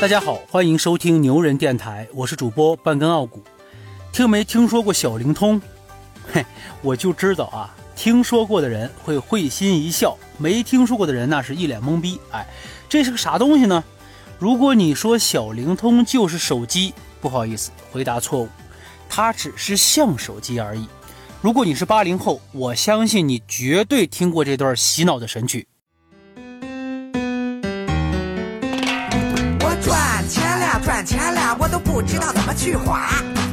大家好，欢迎收听牛人电台，我是主播半根傲骨。听没听说过小灵通？嘿，我就知道啊，听说过的人会会心一笑，没听说过的人那是一脸懵逼。哎，这是个啥东西呢？如果你说小灵通就是手机，不好意思，回答错误，它只是像手机而已。如果你是八零后，我相信你绝对听过这段洗脑的神曲。不知道怎么去花。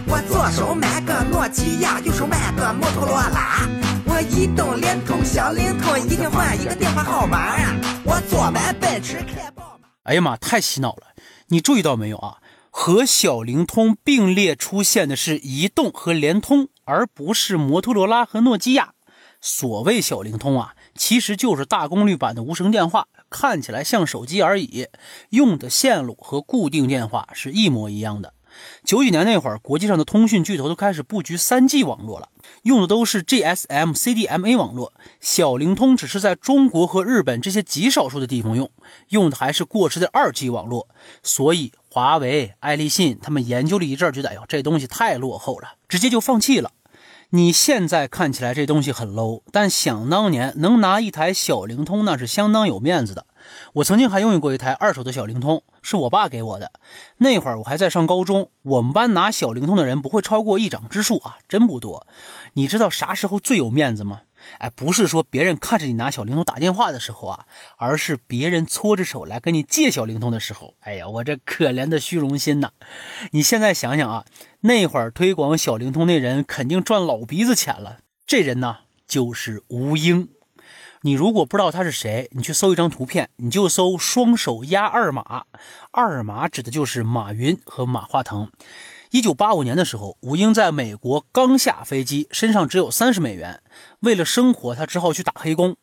我左手买个诺基亚，右手买个摩托罗拉。我移动、联通、小灵通，一天换一个电话号码。我坐完奔驰，开宝马。哎呀妈，太洗脑了！你注意到没有啊？和小灵通并列出现的是移动和联通，而不是摩托罗拉和诺基亚。所谓小灵通啊，其实就是大功率版的无绳电话。看起来像手机而已，用的线路和固定电话是一模一样的。九几年那会儿，国际上的通讯巨头都开始布局三 G 网络了，用的都是 GSM、CDMA 网络。小灵通只是在中国和日本这些极少数的地方用，用的还是过时的二 G 网络。所以，华为、爱立信他们研究了一阵，觉得哎呦这东西太落后了，直接就放弃了。你现在看起来这东西很 low，但想当年能拿一台小灵通那是相当有面子的。我曾经还拥有过一台二手的小灵通，是我爸给我的。那会儿我还在上高中，我们班拿小灵通的人不会超过一掌之数啊，真不多。你知道啥时候最有面子吗？哎，不是说别人看着你拿小灵通打电话的时候啊，而是别人搓着手来跟你借小灵通的时候。哎呀，我这可怜的虚荣心呐！你现在想想啊，那会儿推广小灵通那人肯定赚老鼻子钱了。这人呢，就是吴英。你如果不知道他是谁，你去搜一张图片，你就搜“双手压二马”，二马指的就是马云和马化腾。一九八五年的时候，吴英在美国刚下飞机，身上只有三十美元。为了生活，他只好去打黑工。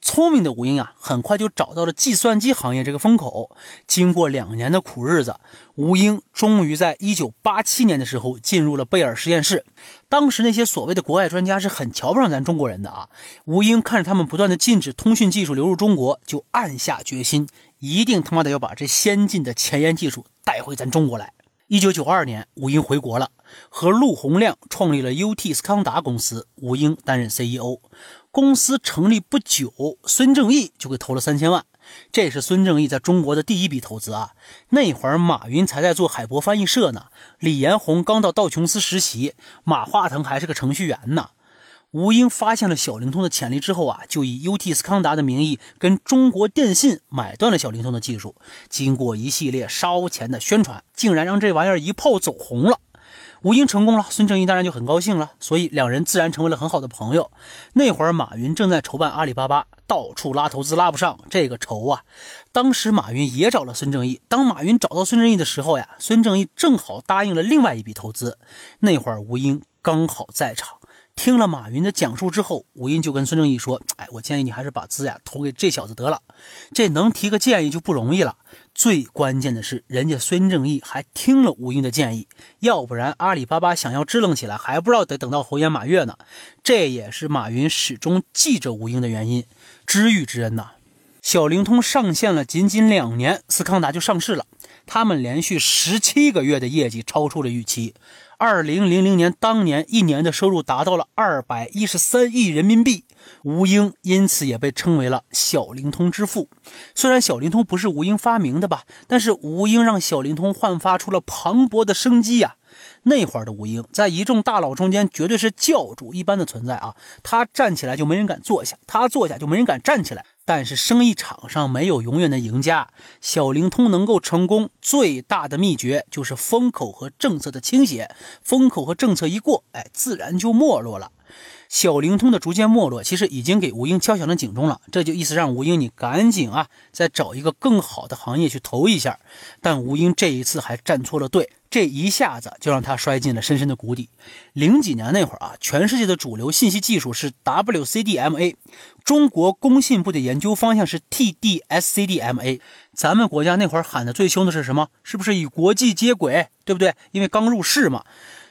聪明的吴英啊，很快就找到了计算机行业这个风口。经过两年的苦日子，吴英终于在一九八七年的时候进入了贝尔实验室。当时那些所谓的国外专家是很瞧不上咱中国人的啊。吴英看着他们不断的禁止通讯技术流入中国，就暗下决心，一定他妈的要把这先进的前沿技术带回咱中国来。一九九二年，吴英回国了，和陆洪亮创立了 UT 斯康达公司，吴英担任 CEO。公司成立不久，孙正义就给投了三千万，这是孙正义在中国的第一笔投资啊。那会儿马云才在做海博翻译社呢，李彦宏刚到道琼斯实习，马化腾还是个程序员呢。吴英发现了小灵通的潜力之后啊，就以 UT 斯康达的名义跟中国电信买断了小灵通的技术。经过一系列烧钱的宣传，竟然让这玩意儿一炮走红了。吴英成功了，孙正义当然就很高兴了，所以两人自然成为了很好的朋友。那会儿马云正在筹办阿里巴巴，到处拉投资拉不上，这个愁啊。当时马云也找了孙正义，当马云找到孙正义的时候呀，孙正义正好答应了另外一笔投资。那会儿吴英刚好在场。听了马云的讲述之后，吴英就跟孙正义说：“哎，我建议你还是把资呀投给这小子得了。这能提个建议就不容易了。最关键的是，人家孙正义还听了吴英的建议，要不然阿里巴巴想要支棱起来，还不知道得等到猴年马月呢。这也是马云始终记着吴英的原因，知遇之恩呐。小灵通上线了仅仅两年，斯康达就上市了。他们连续十七个月的业绩超出了预期。”二零零零年当年一年的收入达到了二百一十三亿人民币，吴英因此也被称为了小灵通之父。虽然小灵通不是吴英发明的吧，但是吴英让小灵通焕发出了磅礴的生机呀。那会儿的吴英在一众大佬中间绝对是教主一般的存在啊，他站起来就没人敢坐下，他坐下就没人敢站起来。但是生意场上没有永远的赢家，小灵通能够成功最大的秘诀就是风口和政策的倾斜，风口和政策一过，哎，自然就没落了。小灵通的逐渐没落，其实已经给吴英敲响了警钟了。这就意思让吴英你赶紧啊，再找一个更好的行业去投一下。但吴英这一次还站错了队，这一下子就让他摔进了深深的谷底。零几年那会儿啊，全世界的主流信息技术是 WCDMA，中国工信部的研究方向是 TD-SCDMA。咱们国家那会儿喊的最凶的是什么？是不是与国际接轨？对不对？因为刚入市嘛。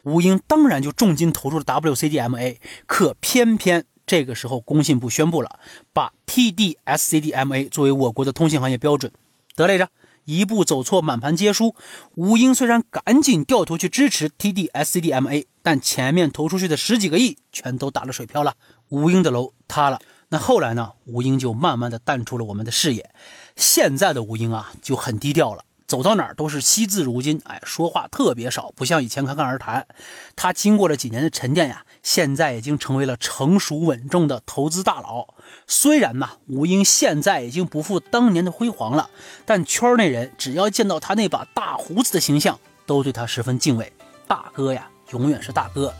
吴英当然就重金投入了 WCDMA，可偏偏这个时候工信部宣布了，把 TD-SCDMA 作为我国的通信行业标准，得嘞着，一步走错，满盘皆输。吴英虽然赶紧掉头去支持 TD-SCDMA，但前面投出去的十几个亿全都打了水漂了，吴英的楼塌了。那后来呢？吴英就慢慢的淡出了我们的视野。现在的吴英啊，就很低调了。走到哪儿都是惜字如金，哎，说话特别少，不像以前侃侃而谈。他经过了几年的沉淀呀，现在已经成为了成熟稳重的投资大佬。虽然呢，吴英现在已经不复当年的辉煌了，但圈内人只要见到他那把大胡子的形象，都对他十分敬畏。大哥呀，永远是大哥。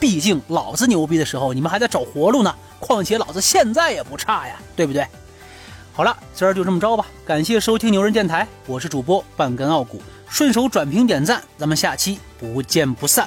毕竟老子牛逼的时候，你们还在找活路呢。况且老子现在也不差呀，对不对？好了，今儿就这么着吧。感谢收听牛人电台，我是主播半根傲骨，顺手转评点赞，咱们下期不见不散。